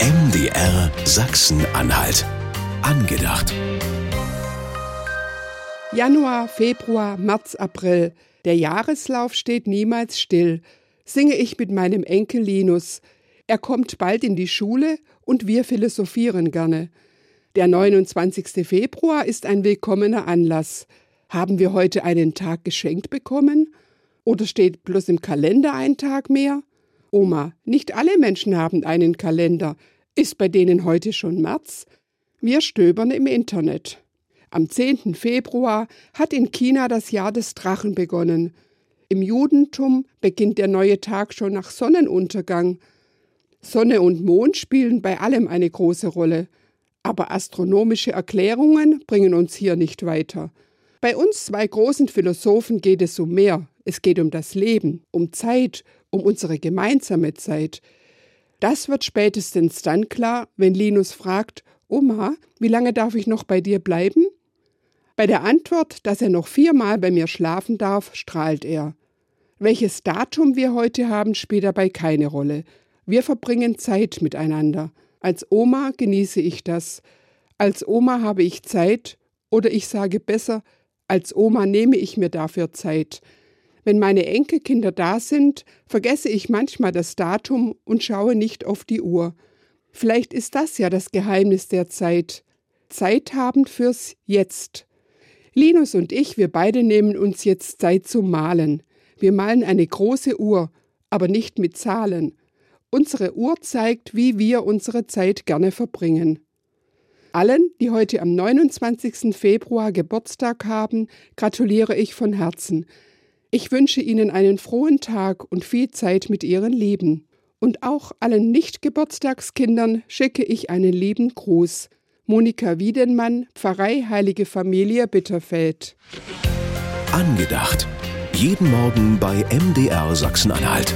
MDR Sachsen-Anhalt. Angedacht. Januar, Februar, März, April. Der Jahreslauf steht niemals still. Singe ich mit meinem Enkel Linus. Er kommt bald in die Schule und wir philosophieren gerne. Der 29. Februar ist ein willkommener Anlass. Haben wir heute einen Tag geschenkt bekommen? Oder steht bloß im Kalender ein Tag mehr? Oma, nicht alle Menschen haben einen Kalender. Ist bei denen heute schon März? Wir stöbern im Internet. Am 10. Februar hat in China das Jahr des Drachen begonnen. Im Judentum beginnt der neue Tag schon nach Sonnenuntergang. Sonne und Mond spielen bei allem eine große Rolle. Aber astronomische Erklärungen bringen uns hier nicht weiter. Bei uns zwei großen Philosophen geht es um mehr. Es geht um das Leben, um Zeit, um unsere gemeinsame Zeit. Das wird spätestens dann klar, wenn Linus fragt, Oma, wie lange darf ich noch bei dir bleiben? Bei der Antwort, dass er noch viermal bei mir schlafen darf, strahlt er. Welches Datum wir heute haben, spielt dabei keine Rolle. Wir verbringen Zeit miteinander. Als Oma genieße ich das. Als Oma habe ich Zeit, oder ich sage besser, als Oma nehme ich mir dafür Zeit. Wenn meine Enkelkinder da sind, vergesse ich manchmal das Datum und schaue nicht auf die Uhr. Vielleicht ist das ja das Geheimnis der Zeit. Zeit haben fürs Jetzt. Linus und ich, wir beide nehmen uns jetzt Zeit zum Malen. Wir malen eine große Uhr, aber nicht mit Zahlen. Unsere Uhr zeigt, wie wir unsere Zeit gerne verbringen. Allen, die heute am 29. Februar Geburtstag haben, gratuliere ich von Herzen. Ich wünsche Ihnen einen frohen Tag und viel Zeit mit Ihren Lieben. Und auch allen Nicht-Geburtstagskindern schicke ich einen lieben Gruß. Monika Wiedenmann, Pfarrei Heilige Familie Bitterfeld. Angedacht. Jeden Morgen bei MDR Sachsen-Anhalt.